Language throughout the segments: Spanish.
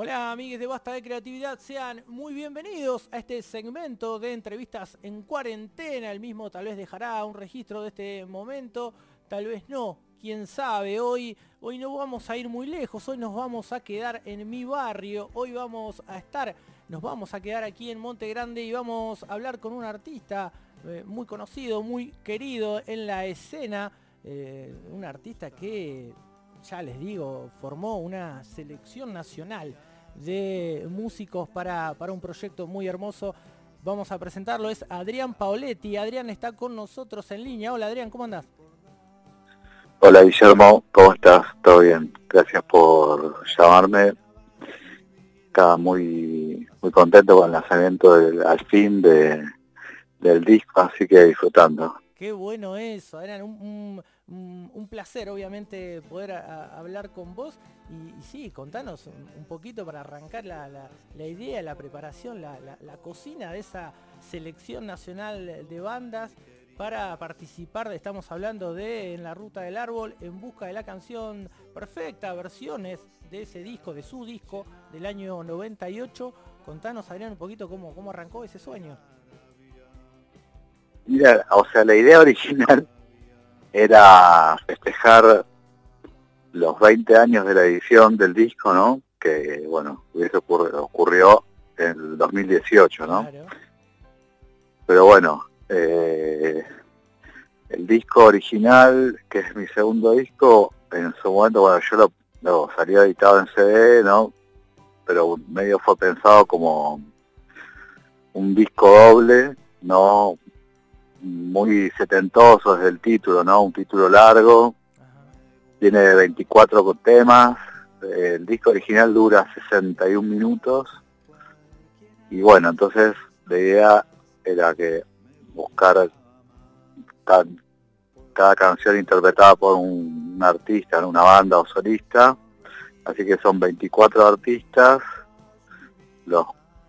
Hola amigues de Basta de Creatividad, sean muy bienvenidos a este segmento de entrevistas en cuarentena. El mismo tal vez dejará un registro de este momento, tal vez no, quién sabe. Hoy, hoy no vamos a ir muy lejos, hoy nos vamos a quedar en mi barrio, hoy vamos a estar, nos vamos a quedar aquí en Monte Grande y vamos a hablar con un artista eh, muy conocido, muy querido en la escena, eh, un artista que ya les digo, formó una selección nacional de músicos para, para un proyecto muy hermoso. Vamos a presentarlo, es Adrián Paoletti. Adrián está con nosotros en línea. Hola Adrián, ¿cómo andás? Hola Guillermo, ¿cómo estás? ¿Todo bien? Gracias por llamarme. Estaba muy, muy contento con el lanzamiento al fin de, del disco, así que disfrutando. Qué bueno eso, Adrián, un, un, placer obviamente poder hablar con vos y, sí, contanos un, poquito para arrancar la, la, idea, la preparación, la, la, cocina de esa selección nacional de bandas para participar, estamos hablando de En la Ruta del Árbol, en busca de la canción perfecta, versiones de ese disco, de su disco del año 98. Contanos, Adrián, un poquito cómo, cómo arrancó ese sueño. Mira, o sea, la idea original era festejar los 20 años de la edición del disco, ¿no? Que, bueno, eso ocurrió en el 2018, ¿no? Pero bueno, eh, el disco original, que es mi segundo disco, en su momento, bueno, yo lo, lo salió editado en CD, ¿no? Pero medio fue pensado como un disco doble, no muy setentoso desde el título, ¿no? Un título largo, tiene 24 temas, el disco original dura 61 minutos. Y bueno, entonces la idea era que buscar cada, canción interpretada por un, artista, en una banda o solista, así que son 24 artistas, los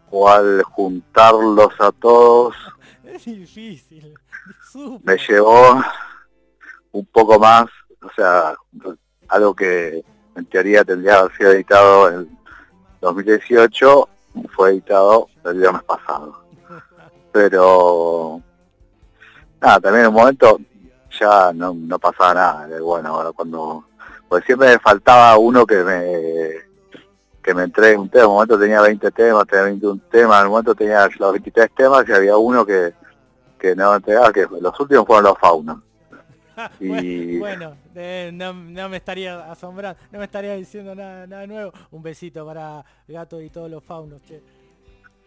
cuales juntarlos a todos es difícil. Me llevó un poco más, o sea, algo que en teoría tendría que haber sido editado en 2018, fue editado el viernes pasado. Pero, nada, también en un momento ya no, no pasaba nada. Bueno, ahora cuando, pues siempre me faltaba uno que me que me entregue un tema, en un momento tenía 20 temas, tenía 21 temas, en un momento tenía los 23 temas y había uno que, que no entregaba, que los últimos fueron los faunos. y... Bueno, no, me estaría asombrando, no me estaría diciendo nada, nada nuevo. Un besito para Gato y todos los faunos, che.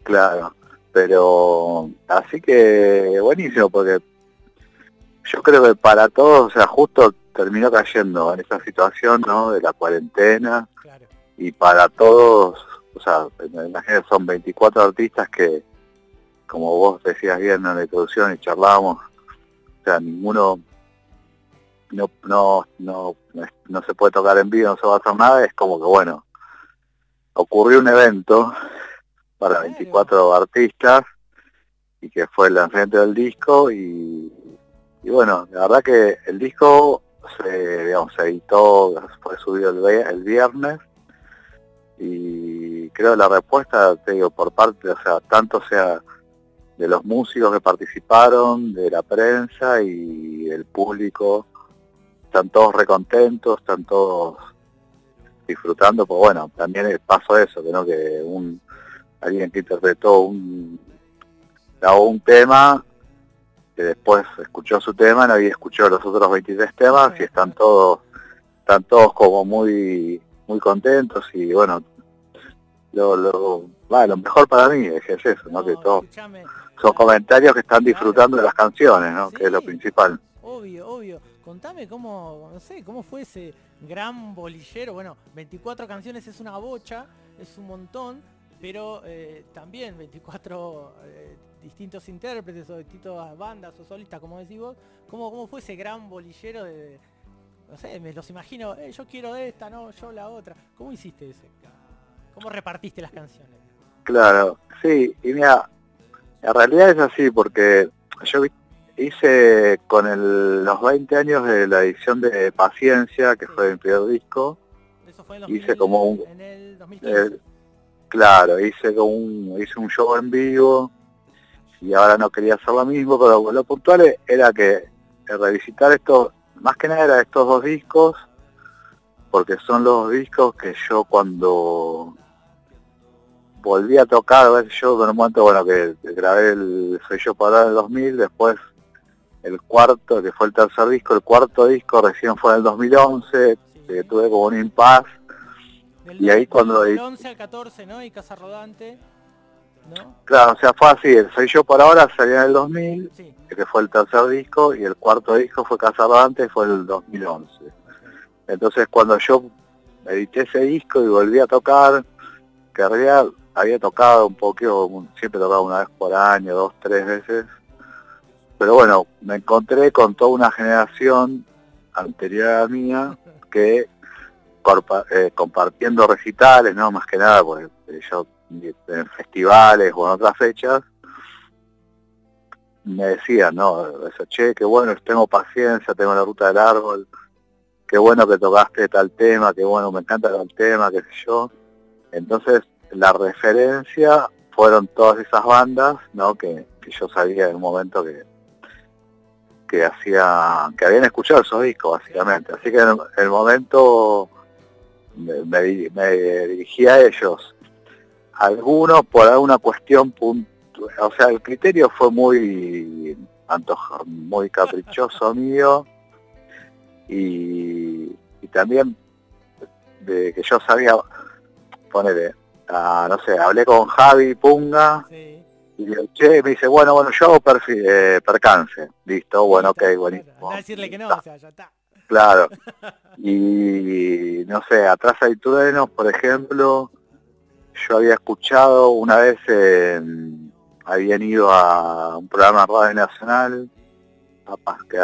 Claro, pero así que buenísimo, porque yo creo que para todos, o sea, justo terminó cayendo en esa situación, ¿no? De la cuarentena. Y para todos, o sea, imagínate, son 24 artistas que, como vos decías bien en la introducción y charlábamos, o sea, ninguno no, no, no, no se puede tocar en vivo, no se va a hacer nada, es como que bueno, ocurrió un evento para 24 artistas y que fue el lanzamiento del disco y, y bueno, la verdad que el disco se, digamos, se editó, fue subido el, el viernes y creo la respuesta, te digo, por parte, o sea, tanto sea de los músicos que participaron, de la prensa y el público. Están todos recontentos, están todos disfrutando, pues bueno, también pasó eso, que no que un alguien que interpretó un grabó un tema que después escuchó su tema, no había escuchado los otros 23 temas y están todos están todos como muy muy contentos y bueno, lo, lo, lo mejor para mí es, eso, ¿no? que todos son comentarios que están disfrutando de las canciones, ¿no? que es lo principal. Obvio, obvio. Contame cómo, no sé, cómo fue ese gran bolillero. Bueno, 24 canciones es una bocha, es un montón, pero eh, también 24 eh, distintos intérpretes o distintas bandas o solistas, como decís vos. ¿Cómo, cómo fue ese gran bolillero de, no sé, me los imagino, eh, yo quiero esta, no, yo la otra. ¿Cómo hiciste eso? ¿Cómo repartiste las canciones? Claro, sí, y mira, en realidad es así porque yo hice con el, los 20 años de la edición de Paciencia, que fue mi primer disco, Eso fue en hice como un... En el 2015. claro, hice un, hice un show en vivo y ahora no quería hacer lo mismo, pero lo puntual era que revisitar esto, más que nada era estos dos discos, porque son los discos que yo cuando volví a tocar, a ver, yo en un momento, bueno, que, grabé el Soy Yo para el 2000, después el cuarto, que fue el tercer disco, el cuarto disco recién fue en el 2011, que tuve como un impasse. y ahí cuando... Del 11 al 14, ¿no? Y Casa Rodante, ¿no? Claro, o sea, fue así, el Soy Yo por ahora salió en el 2000, que fue el tercer disco, y el cuarto disco fue Casa Rodante, fue el 2011. Entonces cuando yo edité ese disco y volví a tocar, que había tocado un poco, siempre tocaba una vez por año, dos, tres veces, pero bueno, me encontré con toda una generación anterior a mía que eh, compartiendo recitales, no más que nada, porque yo en festivales o en otras fechas, me decían, no, eso, che, qué bueno, tengo paciencia, tengo la ruta del árbol, qué bueno que tocaste tal tema, qué bueno, me encanta tal tema, qué sé yo. Entonces, la referencia fueron todas esas bandas, ¿no? Que, yo sabía en un momento que que hacía que habían escuchado esos discos básicamente así que en el momento me, dirigí a ellos algunos por alguna cuestión o sea el criterio fue muy antojo, muy caprichoso mío y, también de que yo sabía ponerle no sé, hablé con Javi Punga y che, me dice, bueno, bueno, yo hago eh, percance, listo, bueno, ok, buenísimo. decirle que no, o sea, ya está. Claro. y no sé, atrás hay truenos, por ejemplo, yo había escuchado una vez, habían ido a un programa Radio Nacional a,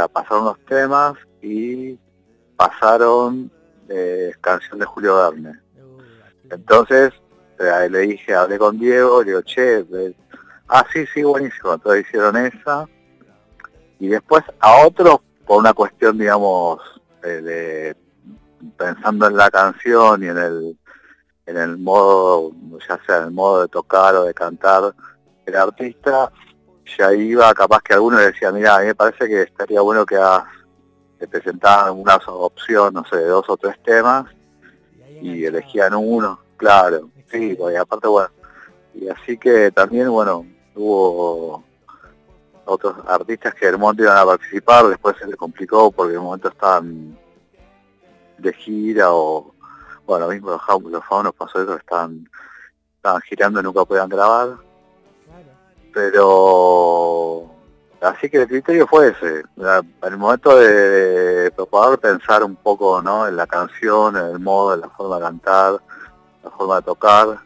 a pasar unos temas y pasaron eh, canción de Julio Verne. Entonces le dije, hablé con Diego, le digo, che, ah, sí, sí, buenísimo, entonces hicieron esa. Y después a otros, por una cuestión, digamos, de, pensando en la canción y en el, en el modo, ya sea en el modo de tocar o de cantar el artista, ya iba, capaz que alguno le decía, mira, a mí me parece que estaría bueno que hagas, te presentaban una opción, no sé, de dos o tres temas, y elegían uno, claro. Sí, y aparte, bueno, y así que también, bueno, hubo otros artistas que el momento iban a participar, después se les complicó porque en el momento estaban de gira o, bueno, mismo los, los faunos pasó eso, estaban, estaban girando y nunca podían grabar. Pero así que el criterio fue ese, en el momento de, poder pensar un poco ¿no? en la canción, en el modo, en la forma de cantar, la forma de tocar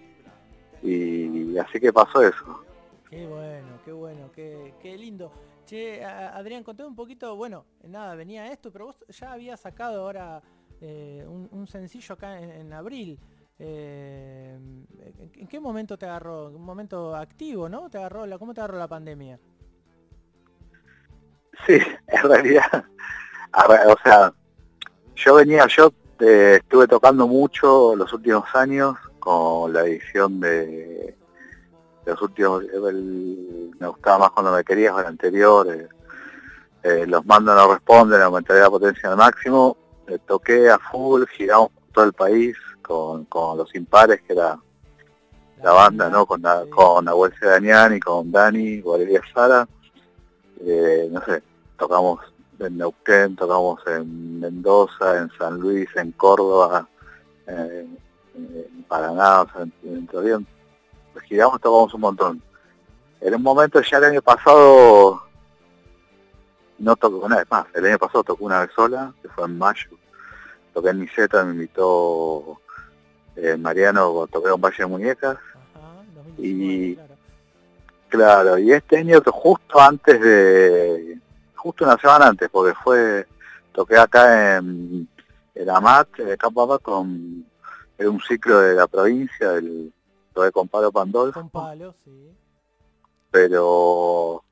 y así que pasó eso. Qué bueno, qué bueno, qué, qué lindo. Che, Adrián, contame un poquito, bueno, nada, venía esto, pero vos ya habías sacado ahora eh, un, sencillo acá en, abril. Eh, ¿En qué momento te agarró? Un momento activo, ¿no? ¿Te agarró la, ¿Cómo te agarró la pandemia? Sí, en realidad, o sea, yo venía, yo eh, estuve tocando mucho los últimos años con la edición de, los últimos, me gustaba más cuando me querías el anterior, eh, eh, los mandos no responden, aumentaré la potencia al máximo, toqué a full, giramos todo el país con, los impares que era la banda, ¿no? Con, la, con Nahuel Sedanian y con Dani, Valeria Sara, no sé, tocamos en Neuquén, tocamos en Mendoza, en San Luis, en Córdoba, en Paraná, o sea, en, teoría giramos, tocamos un montón. En un momento ya el año pasado no tocó una vez más, el año pasado tocó una vez sola, que fue en mayo. Toqué en Miseta, me invitó eh, Mariano, toqué un Valle de Muñecas. y claro. y este año justo antes de justo una semana antes, porque fue, toqué acá en el AMAT, Campo con un ciclo de la provincia, del, toqué con Palo Pandolfo. Con Palo, sí. Pero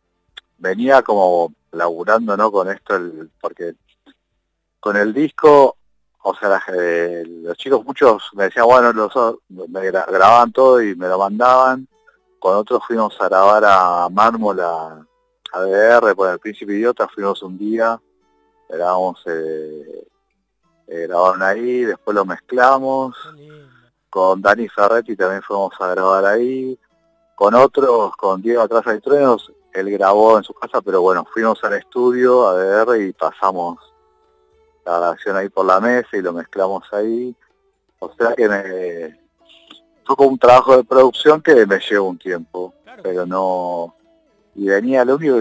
venía como laburando, ¿no? Con esto, el, porque con el disco o sea, eh, los chicos muchos me decían, bueno, los me grababan todo y me lo mandaban. Con otros fuimos a grabar a Mármol, a, DR, por el Príncipe Idiota, fuimos un día, grabamos, eh, eh, grabaron ahí, después lo mezclamos. Con Dani Ferretti también fuimos a grabar ahí. Con otros, con Diego Atrás de Truenos, él grabó en su casa, pero bueno, fuimos al estudio a DR y pasamos la grabación ahí por la mesa y lo mezclamos ahí. O sea que me fue como un trabajo de producción que me llevó un tiempo, pero no y venía lo único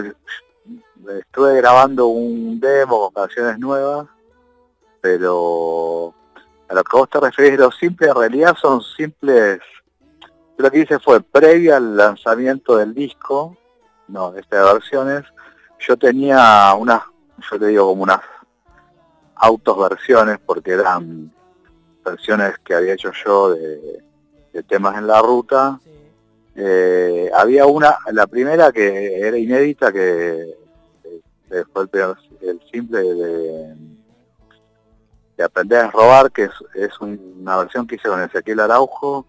estuve grabando un demo con canciones nuevas, pero a lo que vos te referís los simples en realidad son simples lo que hice fue previo al lanzamiento del disco, no, de estas versiones, yo tenía unas, yo te digo como unas autos versiones porque eran versiones que había hecho yo de, temas en la ruta. Eh, había una, la primera que era inédita, que, fue el, simple de, de, Aprender a robar, que es, una versión que hice con Ezequiel Araujo,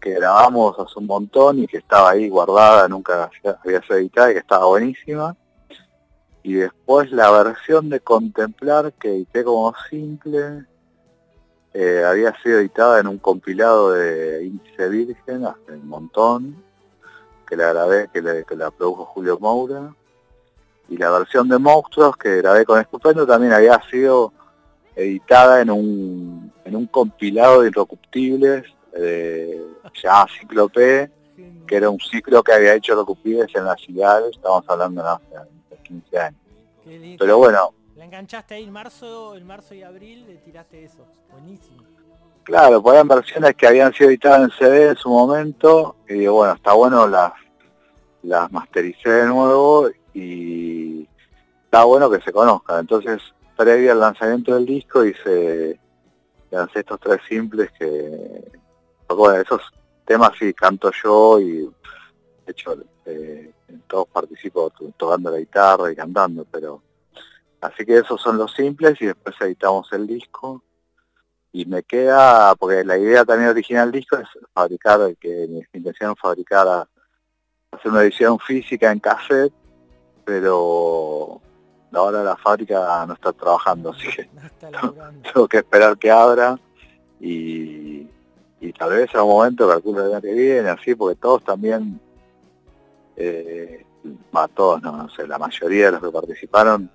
que grabamos hace un montón y que estaba ahí guardada, nunca había sido editada y que estaba buenísima. Y después la versión de Contemplar que edité como simple eh, había sido editada en un compilado de Índice Virgen hace un montón que la grabé, que, la produjo Julio Moura. Y la versión de Monstruos que grabé con Estupendo también había sido editada en un, en un compilado de Irrecuptibles eh, Ciclo P que era un ciclo que había hecho Irrecuptibles en las ciudades, estamos hablando de hace 15 años. Pero bueno. La enganchaste ahí en marzo, en marzo y abril, le tiraste eso. Buenísimo. Claro, pues eran versiones que habían sido editadas en CD en su momento. Y bueno, está bueno las, las mastericé de nuevo y está bueno que se conozcan. Entonces, previo al lanzamiento del disco hice lancé estos tres simples que bueno, esos temas sí canto yo y de hecho eh, en todos participo tocando la guitarra y cantando, pero así que esos son los simples y después editamos el disco. Y me queda, porque la idea también original del disco es fabricar, que mi intención es fabricar, hacer una edición física en cassette, pero ahora la fábrica no está trabajando, así que tengo que esperar que abra y, y tal vez a un momento calculo el año que viene, así, porque todos también eh, todos, no, sé, la mayoría de los que participaron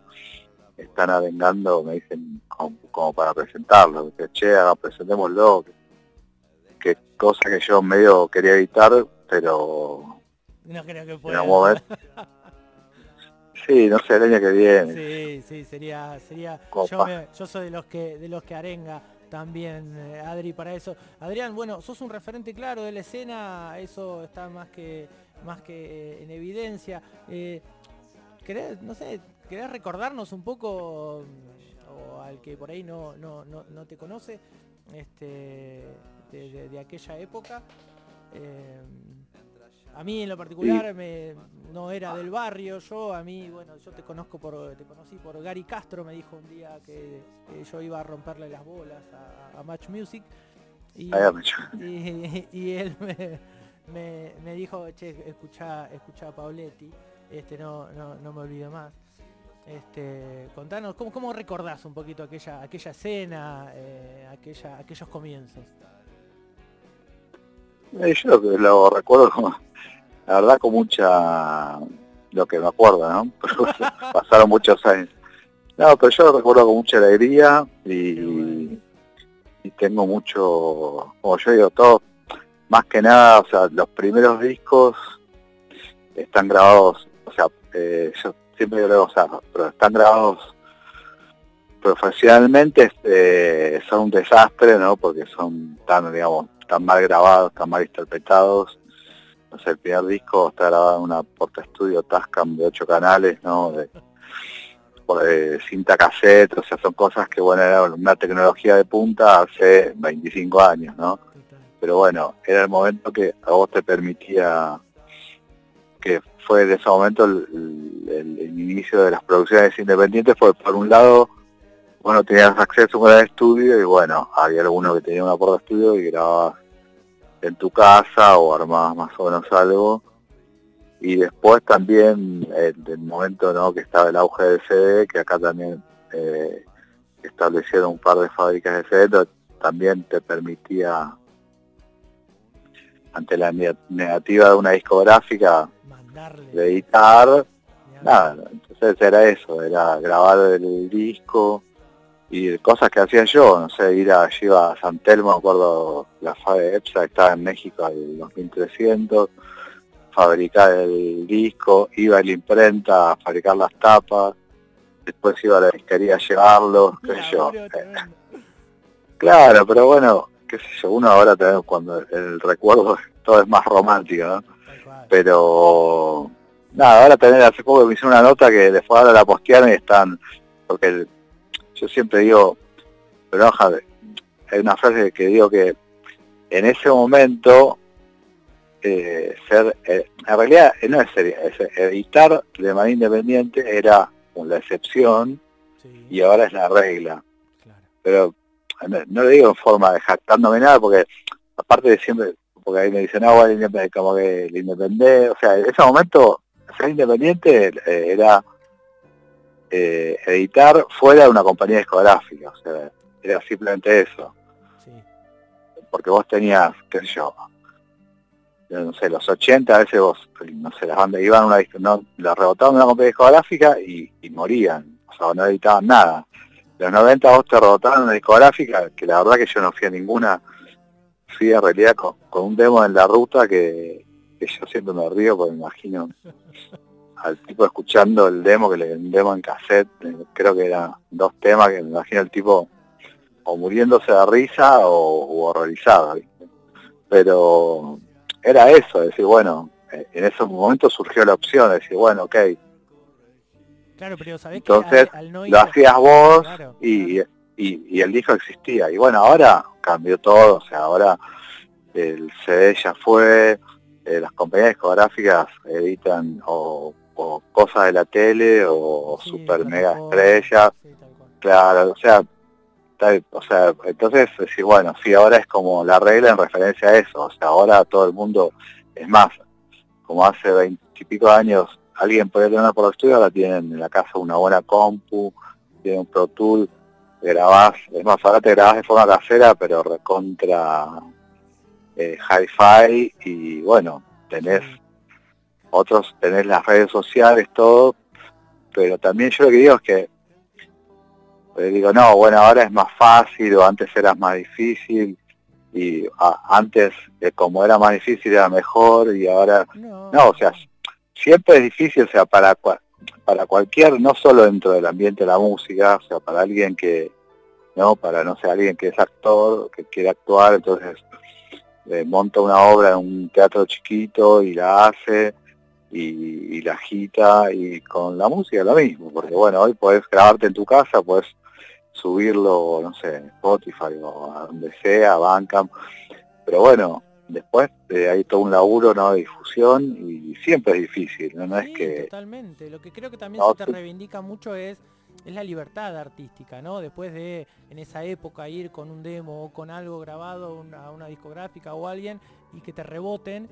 están avengando, me dicen, como, para presentarlo, que che, presentémoslo, que, cosa que yo medio quería evitar, pero no creo que pueda. sí, no sé, el año que viene. Sí, sí, sería, sería, yo, soy de los que, de los que arenga también, eh, Adri, para eso. Adrián, bueno, sos un referente claro de la escena, eso está más que más que eh, en evidencia. Eh, ¿querés, no sé, ¿querés recordarnos un poco, o al que por ahí no, no, no, te conoce, este, de, aquella época? A mí en lo particular me, no era del barrio, yo a mí, bueno, yo te conozco por, te conocí por Gary Castro, me dijo un día que, yo iba a romperle las bolas a, Match Music. y, y él me, me, me dijo, che, escucha, escucha a Pauletti, este, no, no, no me olvido más. Este, contanos, ¿cómo, ¿cómo recordás un poquito aquella, aquella escena, eh, aquella, aquellos comienzos? Eh, yo lo, lo recuerdo como, la verdad con mucha, lo que me acuerdo, ¿no? Pasaron muchos años. No, pero yo lo recuerdo con mucha alegría y, y tengo mucho, como yo digo, todo más que nada, o sea, los primeros discos están grabados, o sea, eh, yo siempre digo, o sea, pero están grabados profesionalmente, este, son un desastre, ¿no? Porque son tan, digamos, tan mal grabados, tan mal interpretados. O sea, el primer disco está grabado en una porta estudio Tascam de ocho canales, ¿no? De, de cinta cassette, o sea, son cosas que, bueno, era una tecnología de punta hace 25 años, ¿no? pero bueno, era el momento que a vos te permitía, que fue de ese momento el, inicio de las producciones independientes, fue por un lado bueno, tenías acceso a un gran estudio y bueno, había alguno que tenía una puerta de estudio y grababas en tu casa o armabas más o menos algo. Y después también en el momento ¿no? que estaba el auge del CD, que acá también eh, establecieron un par de fábricas de CD, también te permitía, ante la negativa de una discográfica, de editar, nada, entonces era eso, era grabar el disco, y cosas que hacía yo, no sé, ir a, yo a San Telmo, me acuerdo, la de EPSA estaba en México al 2300, fabricar el disco, iba a la imprenta a fabricar las tapas, después iba a la disquería a llevarlo, qué sé yo. claro, pero bueno, qué sé yo, uno ahora también cuando el recuerdo todo es más romántico, ¿no? Pero nada, ahora tener hace poco me hicieron una nota que después ahora la postearon y están, porque el, yo siempre digo, pero hay una frase que digo que en ese momento eh, ser, eh, en realidad eh, no es serio, editar de manera independiente era la excepción y ahora es la regla. Pero no le digo en forma de jactándome nada porque aparte de siempre, porque ahí me dicen, no, como que el independiente, o sea, en ese momento ser independiente era eh, editar fuera de una compañía discográfica, o sea, era simplemente eso. Porque vos tenías, qué sé yo, no sé, los 80 a veces vos, no sé, las bandas iban a una no, las rebotaban en una compañía discográfica y, morían, o sea, no editaban nada. Los 90 vos te rebotaban una discográfica, que la verdad que yo no fui a ninguna, fui a realidad con, un demo en la ruta que, que yo siempre me río porque me imagino al tipo escuchando el demo, que le un demo en cassette, eh, creo que eran dos temas que me imagino el tipo o muriéndose de risa o horrorizado, pero era eso, decir, bueno, eh, en esos momentos surgió la opción de decir, bueno, ok. Claro, pero Entonces, lo hacías vos y, y, el disco existía. Y bueno, ahora cambió todo, o sea, ahora el CD ya fue, eh, las compañías discográficas editan o o cosas de la tele o super mega estrellas. claro, o sea, o sea, entonces decir, bueno, sí, ahora es como la regla en referencia a eso, o sea, ahora todo el mundo, es más, como hace veintipico años, alguien puede tener una por estudio, ahora tienen en la casa una buena compu, tienen un Pro Tool, grabás, es más, ahora te grabás de forma casera, pero recontra eh, hi-fi y bueno, tenés otros tenés las redes sociales, todo, pero también yo lo que digo es que pues digo, no, bueno, ahora es más fácil o antes era más difícil y antes eh, como era más difícil era mejor y ahora no. o sea, siempre es difícil, o sea, para para cualquier, no solo dentro del ambiente de la música, o sea, para alguien que, no, para no sé, alguien que es actor, que quiere actuar, entonces eh, monta una obra en un teatro chiquito y la hace, y, la agita y con la música lo mismo, porque bueno, hoy podés grabarte en tu casa, puedes subirlo, no sé, Spotify o a donde sea, Bandcamp, pero bueno, después eh, hay todo un laburo ¿no? de difusión y siempre es difícil, no, no es que... Totalmente, lo que creo que también se te reivindica mucho es es la libertad artística, ¿no? Después de en esa época ir con un demo o con algo grabado a una discográfica o alguien y que te reboten,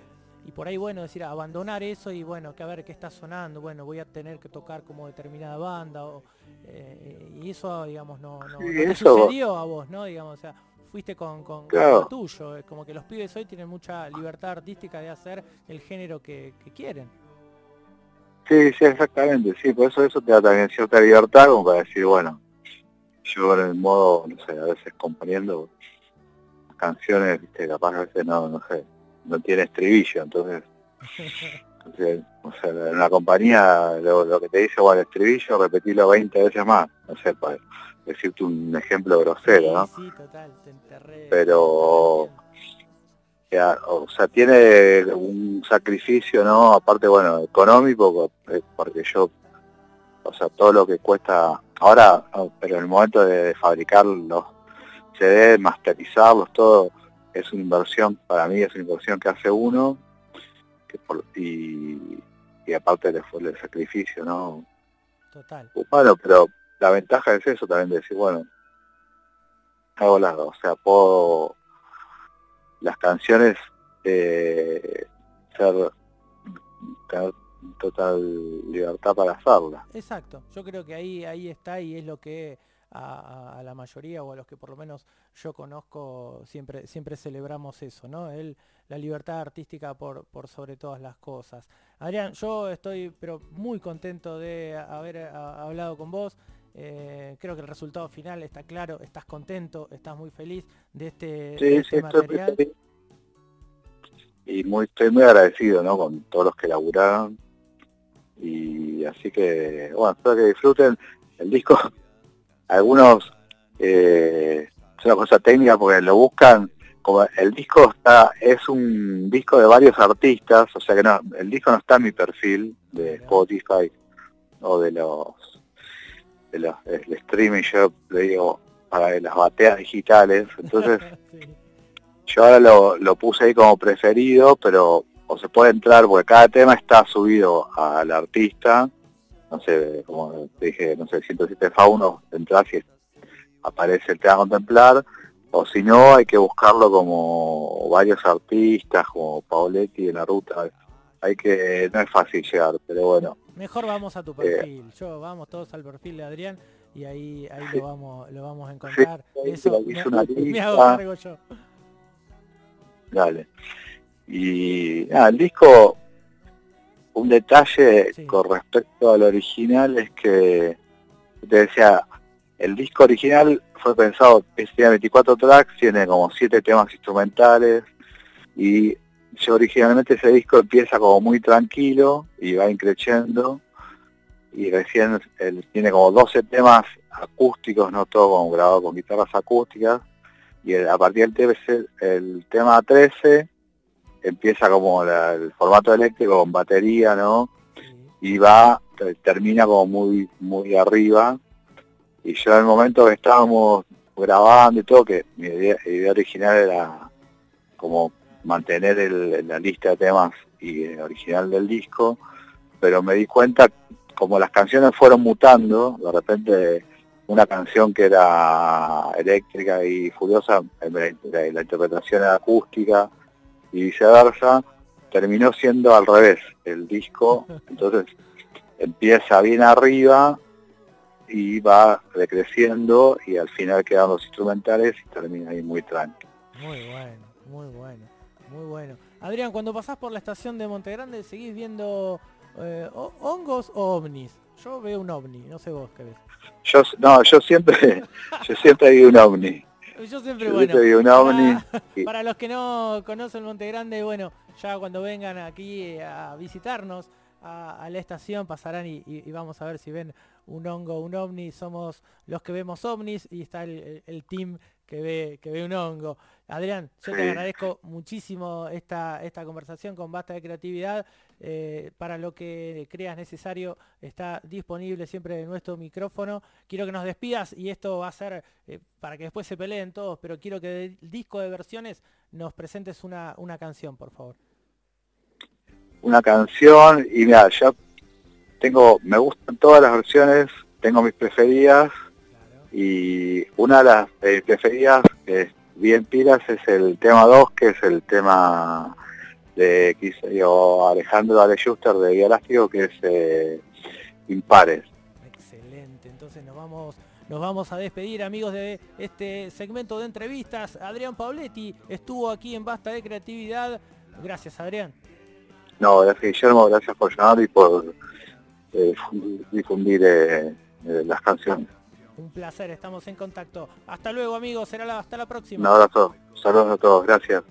y por ahí, bueno, decir, abandonar eso y bueno, que a ver qué está sonando, bueno, voy a tener que tocar como determinada banda, o, eh, y eso, digamos, no, no, sucedió a vos, ¿no? Digamos, o sea, fuiste con, con, lo tuyo, es como que los pibes hoy tienen mucha libertad artística de hacer el género que, quieren. Sí, sí, exactamente, sí, por eso eso te da también cierta libertad como para decir, bueno, yo en el modo, no sé, a veces componiendo canciones, viste, capaz a veces no, no sé, no tiene estribillo, entonces, o sea, en una compañía lo, que te dice, bueno, el estribillo, repetirlo 20 veces más, no sé, para decirte un ejemplo grosero, ¿no? Sí, total, te enterré. Pero, o sea, tiene un sacrificio, ¿no? Aparte, bueno, económico, eh, porque yo, o sea, todo lo que cuesta, ahora, pero en el momento de fabricar los CD, masterizarlos, todo, es una inversión, para mí es una inversión que hace uno, que y, aparte le fue el sacrificio, ¿no? Total. Bueno, pero la ventaja es eso también, de decir, bueno, hago lado, o sea, puedo las canciones eh, ser tener total libertad para hacerlas. Exacto, yo creo que ahí, ahí está y es lo que a, la mayoría o a los que por lo menos yo conozco siempre, siempre celebramos eso, ¿no? El, la libertad artística por, por sobre todas las cosas. Adrián, yo estoy pero muy contento de haber hablado con vos. Eh, creo que el resultado final está claro, estás contento, estás muy feliz de este, este material. y muy, estoy muy agradecido ¿no? con todos los que laburaron. Y así que, bueno, espero que disfruten el disco. Algunos, eh, es una cosa técnica porque lo buscan, como el disco está, es un disco de varios artistas, o sea que no, el disco no está en mi perfil de Spotify o de los el streaming, yo le digo, para las bateas digitales. Entonces, yo ahora lo, puse ahí como preferido, pero o se puede entrar, porque cada tema está subido al artista, no sé, como te dije, no sé, 107 F1, entras y aparece el tema a contemplar, o si no, hay que buscarlo como varios artistas, como Paoletti en la ruta, hay que, no es fácil llegar, pero bueno, Mejor vamos a tu perfil. Yo vamos todos al perfil de Adrián y ahí ahí lo vamos lo vamos a encontrar. Eso me, hago cargo yo. Dale. Y nada, el disco, un detalle con respecto al original es que te decía, el disco original fue pensado, tiene 24 tracks, tiene como 7 temas instrumentales y yo originalmente ese disco empieza como muy tranquilo y va increciendo y recién él tiene como 12 temas acústicos, no todo como grabado con guitarras acústicas y a partir del el tema 13 empieza como el formato eléctrico con batería, ¿no? Y va, termina como muy, muy arriba. Y yo en el momento que estábamos grabando y todo, que mi idea original era como mantener el, la lista de temas y el original del disco, pero me di cuenta como las canciones fueron mutando, de repente una canción que era eléctrica y furiosa, la, la interpretación era acústica y viceversa, terminó siendo al revés el disco, entonces empieza bien arriba y va decreciendo y al final quedan los instrumentales y termina ahí muy tranquilo. Muy bueno, muy bueno. Muy bueno. Adrián, cuando pasás por la estación de Montegrande, ¿seguís viendo eh, hongos o ovnis? Yo veo un ovni, no sé vos qué ves. Yo, no, yo siempre, yo siempre vi un ovni. Yo siempre, bueno, ovni. Para, los que no conocen Montegrande, bueno, ya cuando vengan aquí a visitarnos a, la estación pasarán y, vamos a ver si ven un hongo, un ovni. Somos los que vemos ovnis y está el team que ve, que ve un hongo. Adrián, yo te agradezco muchísimo esta, esta conversación con Basta de Creatividad. Eh, para lo que creas necesario está disponible siempre nuestro micrófono. Quiero que nos despidas y esto va a ser eh, para que después se peleen todos, pero quiero que del disco de versiones nos presentes una, una canción, por favor. Una canción y mira, yo tengo, me gustan todas las versiones, tengo mis preferidas y una de las eh, preferidas que bien pilas es el tema 2, que es el tema de yo, Alejandro Ale Schuster de Vía Elástico, que es eh, Impares. Excelente, entonces nos vamos nos vamos a despedir amigos de este segmento de entrevistas. Adrián Pauletti estuvo aquí en Basta de Creatividad. Gracias Adrián. No, gracias Guillermo, gracias por llamar y por eh, difundir eh, las canciones. Un placer, estamos en contacto. Hasta luego amigos, hasta la próxima. Un abrazo, saludos a todos, gracias.